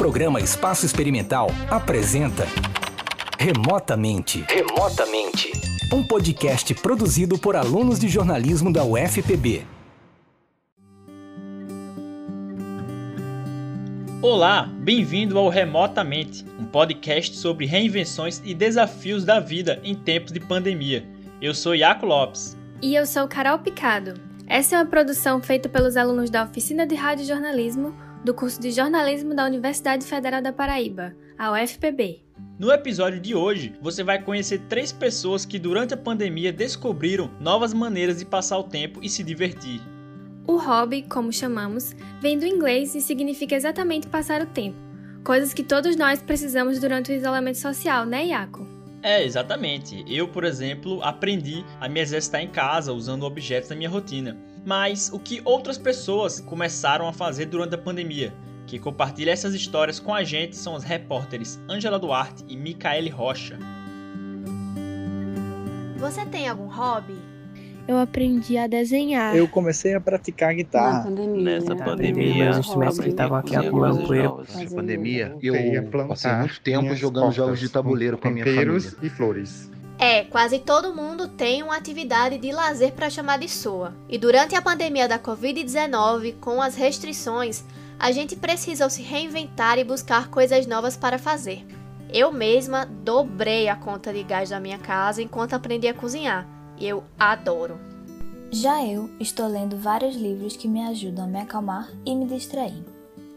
programa Espaço Experimental apresenta Remotamente. Remotamente. Um podcast produzido por alunos de jornalismo da UFPB. Olá, bem-vindo ao Remotamente, um podcast sobre reinvenções e desafios da vida em tempos de pandemia. Eu sou Iaco Lopes. E eu sou Carol Picado. Essa é uma produção feita pelos alunos da Oficina de Rádio Jornalismo do curso de jornalismo da Universidade Federal da Paraíba, a UFPB. No episódio de hoje, você vai conhecer três pessoas que durante a pandemia descobriram novas maneiras de passar o tempo e se divertir. O hobby, como chamamos, vem do inglês e significa exatamente passar o tempo, coisas que todos nós precisamos durante o isolamento social, né, Iaco? É, exatamente. Eu, por exemplo, aprendi a me exercitar em casa usando objetos da minha rotina mas o que outras pessoas começaram a fazer durante a pandemia. Que compartilha essas histórias com a gente são os repórteres Angela Duarte e Micaele Rocha. Você tem algum hobby? Eu aprendi a desenhar. Eu comecei a praticar guitarra. Na pandemia, Nessa né? pandemia, Os instrumentos que estavam aqui acumulando poeira. Fazia pandemia, yoga. eu passei muito tempo jogando jogos de tabuleiro com a minha família. e flores. É, quase todo mundo tem uma atividade de lazer para chamar de sua. E durante a pandemia da Covid-19, com as restrições, a gente precisou se reinventar e buscar coisas novas para fazer. Eu mesma dobrei a conta de gás da minha casa enquanto aprendi a cozinhar. E eu adoro. Já eu estou lendo vários livros que me ajudam a me acalmar e me distrair.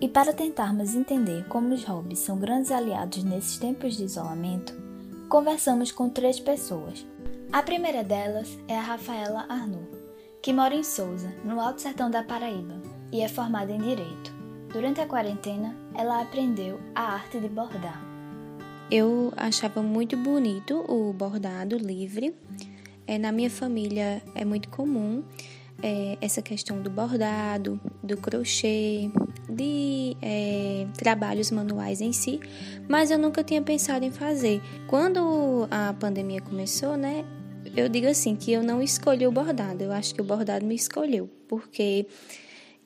E para tentarmos entender como os hobbies são grandes aliados nesses tempos de isolamento, conversamos com três pessoas. A primeira delas é a Rafaela Arnoux, que mora em Souza, no Alto Sertão da Paraíba, e é formada em Direito. Durante a quarentena, ela aprendeu a arte de bordar. Eu achava muito bonito o bordado livre. É, na minha família é muito comum é, essa questão do bordado, do crochê, de é, trabalhos manuais em si, mas eu nunca tinha pensado em fazer. Quando a pandemia começou, né, eu digo assim que eu não escolhi o bordado, eu acho que o bordado me escolheu, porque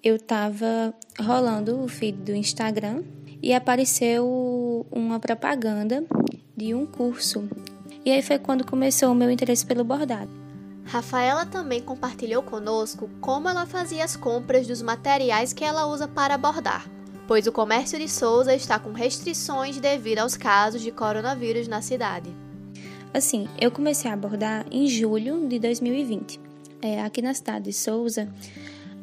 eu estava rolando o feed do Instagram e apareceu uma propaganda de um curso. E aí foi quando começou o meu interesse pelo bordado. Rafaela também compartilhou conosco como ela fazia as compras dos materiais que ela usa para bordar, pois o comércio de Souza está com restrições devido aos casos de coronavírus na cidade. Assim, eu comecei a bordar em julho de 2020. É, aqui na cidade de Souza,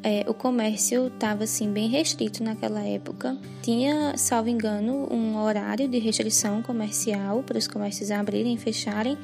é, o comércio estava assim bem restrito naquela época. Tinha, salvo engano, um horário de restrição comercial para os comércios abrirem e fecharem.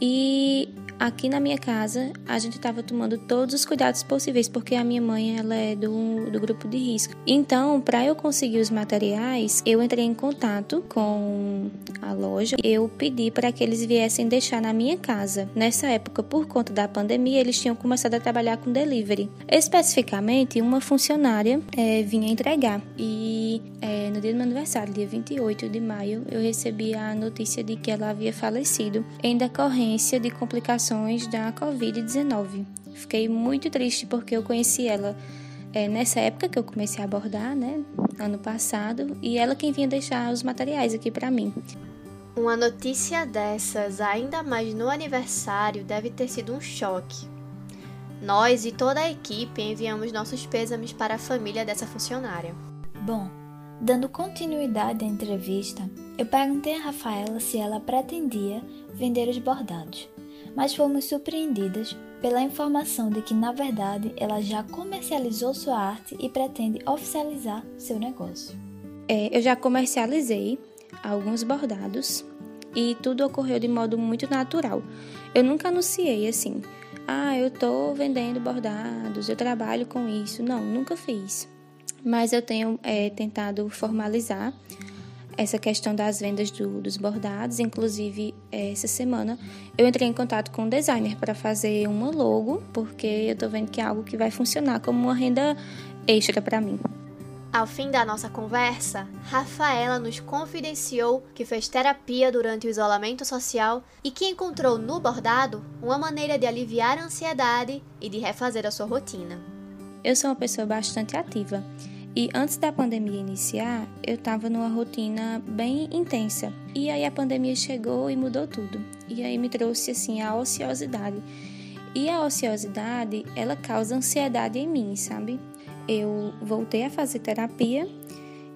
E aqui na minha casa a gente estava tomando todos os cuidados possíveis porque a minha mãe ela é do, do grupo de risco. Então, para eu conseguir os materiais, eu entrei em contato com a loja. Eu pedi para que eles viessem deixar na minha casa. Nessa época, por conta da pandemia, eles tinham começado a trabalhar com delivery. Especificamente, uma funcionária é, vinha entregar e é, no dia do meu aniversário, dia 28 de maio, eu recebi a notícia de que ela havia falecido em decorrência de complicações da Covid-19. Fiquei muito triste porque eu conheci ela é, nessa época que eu comecei a abordar, né, ano passado, e ela quem vinha deixar os materiais aqui para mim. Uma notícia dessas, ainda mais no aniversário, deve ter sido um choque. Nós e toda a equipe enviamos nossos pêsames para a família dessa funcionária. Bom, dando continuidade à entrevista, eu perguntei a Rafaela se ela pretendia vender os bordados, mas fomos surpreendidas pela informação de que, na verdade, ela já comercializou sua arte e pretende oficializar seu negócio. É, eu já comercializei alguns bordados e tudo ocorreu de modo muito natural. Eu nunca anunciei assim, ah, eu tô vendendo bordados, eu trabalho com isso. Não, nunca fiz. Mas eu tenho é, tentado formalizar essa questão das vendas do, dos bordados. Inclusive, essa semana eu entrei em contato com um designer para fazer uma logo, porque eu tô vendo que é algo que vai funcionar como uma renda extra para mim. Ao fim da nossa conversa, Rafaela nos confidenciou que fez terapia durante o isolamento social e que encontrou no bordado uma maneira de aliviar a ansiedade e de refazer a sua rotina. Eu sou uma pessoa bastante ativa E antes da pandemia iniciar, eu estava numa rotina bem intensa. E aí a pandemia chegou e mudou tudo. E aí me trouxe assim a ociosidade. E a ociosidade, ela causa ansiedade em mim, sabe? Eu voltei a fazer terapia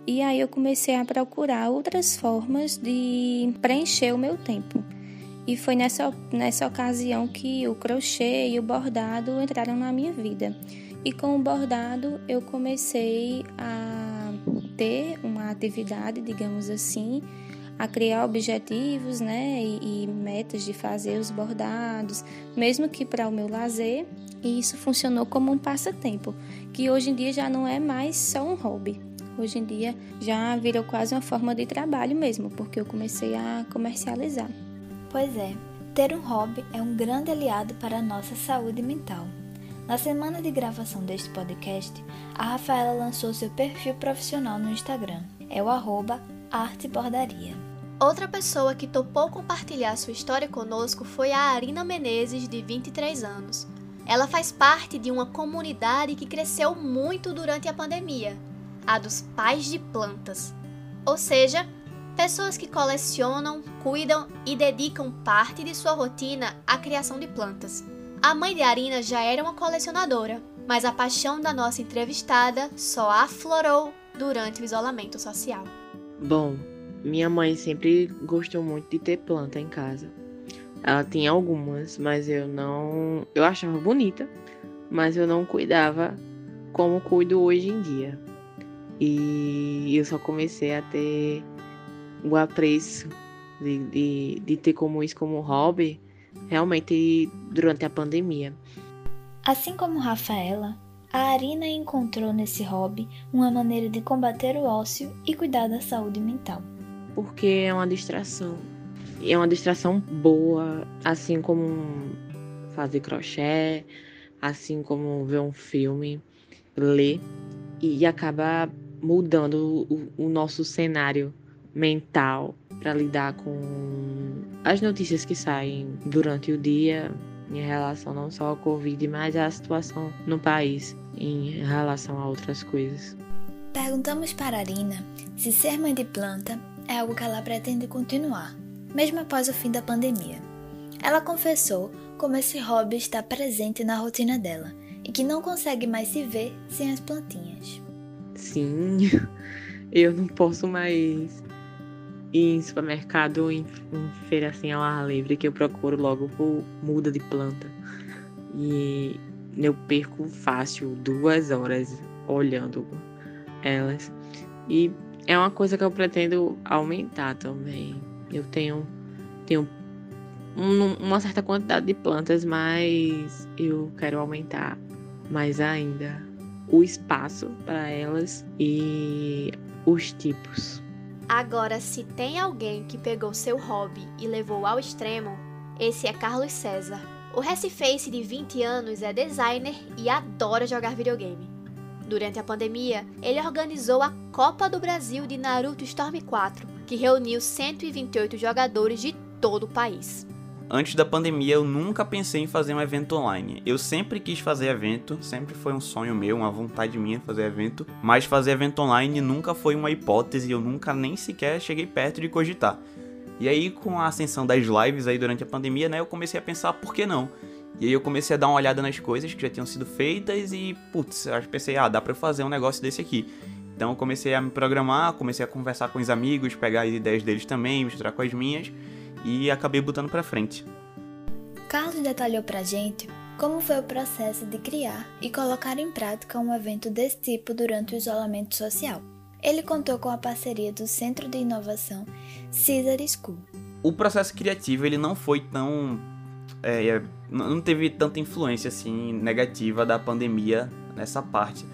e aí eu comecei a procurar outras formas de preencher o meu tempo. E foi nessa, nessa ocasião que o crochê e o bordado entraram na minha vida. E com o bordado eu comecei a ter uma atividade, digamos assim, a criar objetivos né, e, e metas de fazer os bordados, mesmo que para o meu lazer. E isso funcionou como um passatempo, que hoje em dia já não é mais só um hobby. Hoje em dia já virou quase uma forma de trabalho mesmo, porque eu comecei a comercializar. Pois é, ter um hobby é um grande aliado para a nossa saúde mental. Na semana de gravação deste podcast, a Rafaela lançou seu perfil profissional no Instagram. É o arroba artebordaria. Outra pessoa que topou compartilhar sua história conosco foi a Arina Menezes, de 23 anos. Ela faz parte de uma comunidade que cresceu muito durante a pandemia, a dos pais de plantas. Ou seja, Pessoas que colecionam, cuidam e dedicam parte de sua rotina à criação de plantas. A mãe de Arina já era uma colecionadora, mas a paixão da nossa entrevistada só aflorou durante o isolamento social. Bom, minha mãe sempre gostou muito de ter planta em casa. Ela tinha algumas, mas eu não. Eu achava bonita, mas eu não cuidava como cuido hoje em dia. E eu só comecei a ter o apreço de, de, de ter como isso como hobby realmente durante a pandemia. Assim como Rafaela, a Arina encontrou nesse hobby uma maneira de combater o ócio e cuidar da saúde mental. Porque é uma distração. E é uma distração boa, assim como fazer crochê, assim como ver um filme, ler, e acaba mudando o, o nosso cenário mental para lidar com as notícias que saem durante o dia em relação não só ao Covid, mas à situação no país em relação a outras coisas. Perguntamos para a Arina se ser mãe de planta é algo que ela pretende continuar, mesmo após o fim da pandemia. Ela confessou como esse hobby está presente na rotina dela e que não consegue mais se ver sem as plantinhas. Sim, eu não posso mais em supermercado, em, em feira assim ao ar livre, que eu procuro logo por muda de planta. E eu perco fácil duas horas olhando elas. E é uma coisa que eu pretendo aumentar também. Eu tenho, tenho um, uma certa quantidade de plantas, mas eu quero aumentar mais ainda o espaço para elas e os tipos. Agora, se tem alguém que pegou seu hobby e levou ao extremo, esse é Carlos César. O Reciface de 20 anos é designer e adora jogar videogame. Durante a pandemia, ele organizou a Copa do Brasil de Naruto Storm 4, que reuniu 128 jogadores de todo o país. Antes da pandemia, eu nunca pensei em fazer um evento online. Eu sempre quis fazer evento, sempre foi um sonho meu, uma vontade minha fazer evento, mas fazer evento online nunca foi uma hipótese, eu nunca nem sequer cheguei perto de cogitar. E aí, com a ascensão das lives aí durante a pandemia, né, eu comecei a pensar por que não. E aí eu comecei a dar uma olhada nas coisas que já tinham sido feitas e, putz, eu pensei, ah, dá pra eu fazer um negócio desse aqui. Então eu comecei a me programar, comecei a conversar com os amigos, pegar as ideias deles também, misturar com as minhas e acabei botando para frente. Carlos detalhou pra gente como foi o processo de criar e colocar em prática um evento desse tipo durante o isolamento social. Ele contou com a parceria do Centro de Inovação Caesar School. O processo criativo ele não foi tão é, é não teve tanta influência assim negativa da pandemia nessa parte,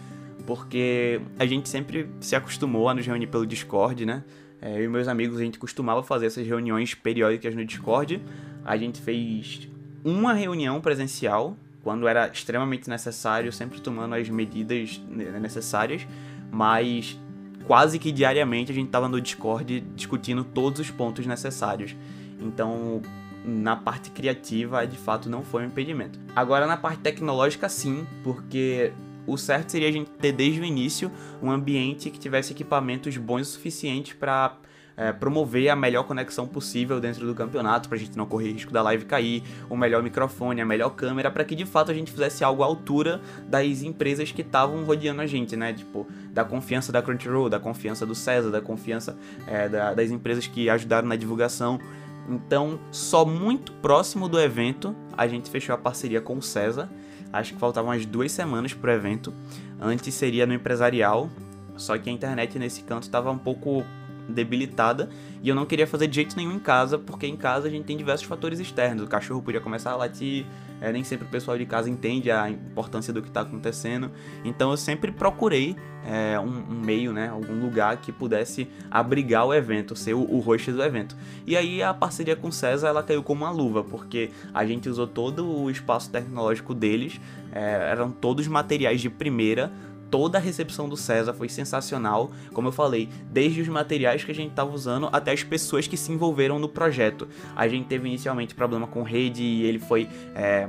porque a gente sempre se acostumou a nos reunir pelo Discord, né? É, eu e meus amigos, a gente costumava fazer essas reuniões periódicas no Discord. A gente fez uma reunião presencial, quando era extremamente necessário, sempre tomando as medidas necessárias, mas quase que diariamente a gente estava no Discord discutindo todos os pontos necessários. Então, na parte criativa, de fato, não foi um impedimento. Agora, na parte tecnológica, sim, porque o certo seria a gente ter desde o início um ambiente que tivesse equipamentos bons o suficiente para é, promover a melhor conexão possível dentro do campeonato, para a gente não correr risco da live cair, o melhor microfone, a melhor câmera, para que de fato a gente fizesse algo à altura das empresas que estavam rodeando a gente, né? Tipo, da confiança da Crunchyroll, da confiança do César, da confiança é, da, das empresas que ajudaram na divulgação. Então, só muito próximo do evento, a gente fechou a parceria com o César. Acho que faltavam umas duas semanas pro evento. Antes seria no empresarial, só que a internet nesse canto estava um pouco debilitada e eu não queria fazer de jeito nenhum em casa, porque em casa a gente tem diversos fatores externos. O cachorro podia começar a latir, é, nem sempre o pessoal de casa entende a importância do que está acontecendo. Então eu sempre procurei é, um, um, meio, né, algum lugar que pudesse abrigar o evento, ser o, o host do evento. E aí a parceria com o César ela caiu como uma luva, porque a gente usou todo o espaço tecnológico deles, é, eram todos materiais de primeira toda a recepção do César foi sensacional, como eu falei, desde os materiais que a gente estava usando até as pessoas que se envolveram no projeto. A gente teve inicialmente problema com rede e ele foi é,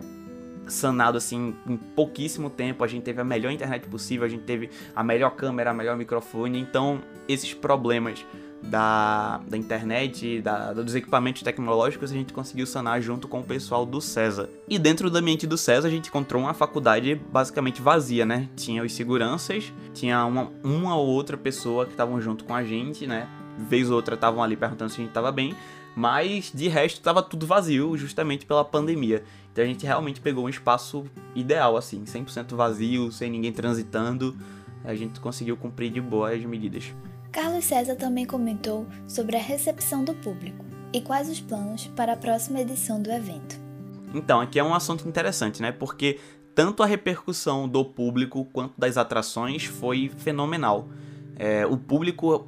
sanado assim em pouquíssimo tempo. A gente teve a melhor internet possível, a gente teve a melhor câmera, a melhor microfone. Então, esses problemas da, da internet, da, dos equipamentos tecnológicos, a gente conseguiu sanar junto com o pessoal do César. E dentro do ambiente do César, a gente encontrou uma faculdade basicamente vazia, né? Tinha os seguranças, tinha uma, uma ou outra pessoa que estavam junto com a gente, né? Vez ou outra estavam ali perguntando se a gente estava bem, mas de resto estava tudo vazio, justamente pela pandemia. Então a gente realmente pegou um espaço ideal, assim, 100% vazio, sem ninguém transitando. A gente conseguiu cumprir de boa as medidas. Carlos César também comentou sobre a recepção do público e quais os planos para a próxima edição do evento. Então, aqui é um assunto interessante, né? Porque tanto a repercussão do público quanto das atrações foi fenomenal. É, o público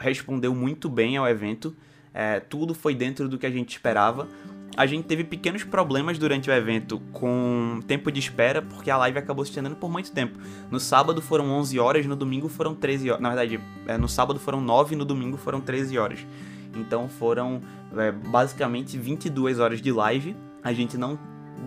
respondeu muito bem ao evento, é, tudo foi dentro do que a gente esperava a gente teve pequenos problemas durante o evento com tempo de espera, porque a live acabou se estendendo por muito tempo. No sábado foram 11 horas, no domingo foram 13 horas. Na verdade, é, no sábado foram 9, no domingo foram 13 horas. Então foram é, basicamente 22 horas de live. A gente não,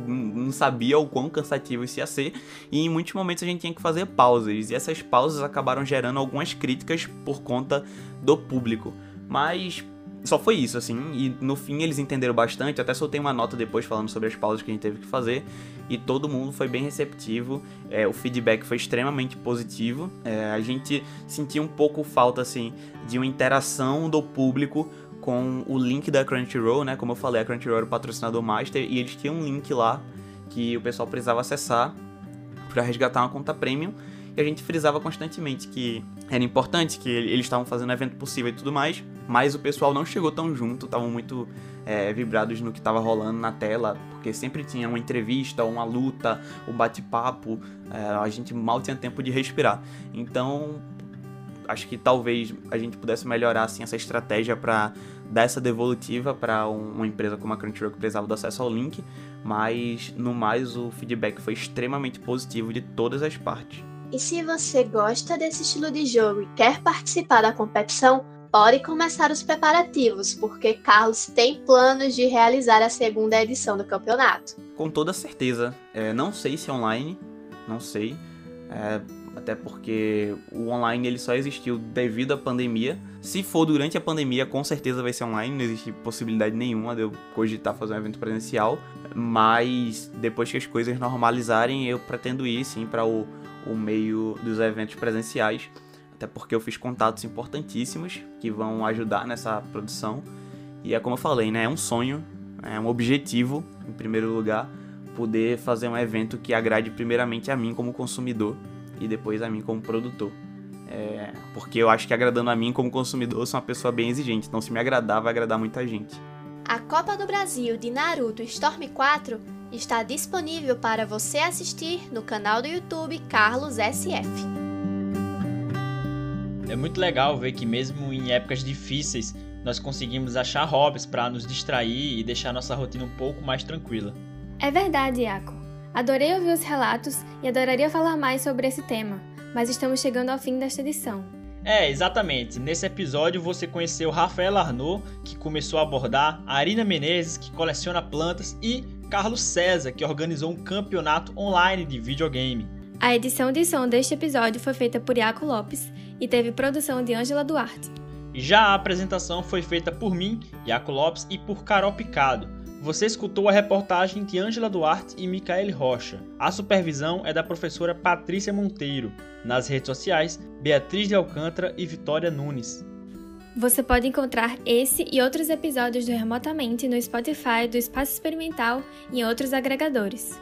não sabia o quão cansativo isso ia ser, e em muitos momentos a gente tinha que fazer pausas, e essas pausas acabaram gerando algumas críticas por conta do público. Mas só foi isso, assim, e no fim eles entenderam bastante, até soltei uma nota depois falando sobre as pausas que a gente teve que fazer, e todo mundo foi bem receptivo, é, o feedback foi extremamente positivo, é, a gente sentiu um pouco falta, assim, de uma interação do público com o link da Crunchyroll, né, como eu falei, a Crunchyroll era o patrocinador master, e eles tinham um link lá que o pessoal precisava acessar para resgatar uma conta premium, e a gente frisava constantemente que era importante, que eles estavam fazendo o evento possível e tudo mais, mas o pessoal não chegou tão junto, estavam muito é, vibrados no que estava rolando na tela, porque sempre tinha uma entrevista, uma luta, um bate-papo, é, a gente mal tinha tempo de respirar. Então, acho que talvez a gente pudesse melhorar assim, essa estratégia para dar essa devolutiva para uma empresa como a Crunchyroll que precisava do acesso ao link, mas no mais o feedback foi extremamente positivo de todas as partes. E se você gosta desse estilo de jogo e quer participar da competição, pode começar os preparativos, porque Carlos tem planos de realizar a segunda edição do campeonato. Com toda certeza. É, não sei se online, não sei. É, até porque o online ele só existiu devido à pandemia. Se for durante a pandemia, com certeza vai ser online, não existe possibilidade nenhuma de eu cogitar fazer um evento presencial. Mas depois que as coisas normalizarem, eu pretendo ir sim para o o meio dos eventos presenciais, até porque eu fiz contatos importantíssimos que vão ajudar nessa produção. E é como eu falei, né? É um sonho, é um objetivo, em primeiro lugar, poder fazer um evento que agrade primeiramente a mim como consumidor e depois a mim como produtor. É, porque eu acho que agradando a mim como consumidor, eu sou uma pessoa bem exigente, então se me agradar, vai agradar muita gente. A Copa do Brasil de Naruto Storm 4 está disponível para você assistir no canal do YouTube Carlos SF. É muito legal ver que mesmo em épocas difíceis, nós conseguimos achar hobbies para nos distrair e deixar nossa rotina um pouco mais tranquila. É verdade, Iaco. Adorei ouvir os relatos e adoraria falar mais sobre esse tema, mas estamos chegando ao fim desta edição. É, exatamente. Nesse episódio você conheceu Rafael Arnaud, que começou a abordar, a Arina Menezes, que coleciona plantas, e Carlos César, que organizou um campeonato online de videogame. A edição de som deste episódio foi feita por Iaco Lopes e teve produção de Ângela Duarte. Já a apresentação foi feita por mim, Iaco Lopes, e por Carol Picado. Você escutou a reportagem de Ângela Duarte e Micaele Rocha. A supervisão é da professora Patrícia Monteiro. Nas redes sociais, Beatriz de Alcântara e Vitória Nunes. Você pode encontrar esse e outros episódios do Remotamente no Spotify do Espaço Experimental e em outros agregadores.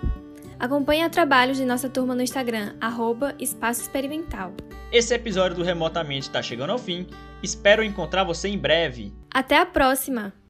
Acompanhe o trabalho de nossa turma no Instagram, arroba Espaço Experimental. Esse episódio do Remotamente está chegando ao fim. Espero encontrar você em breve. Até a próxima!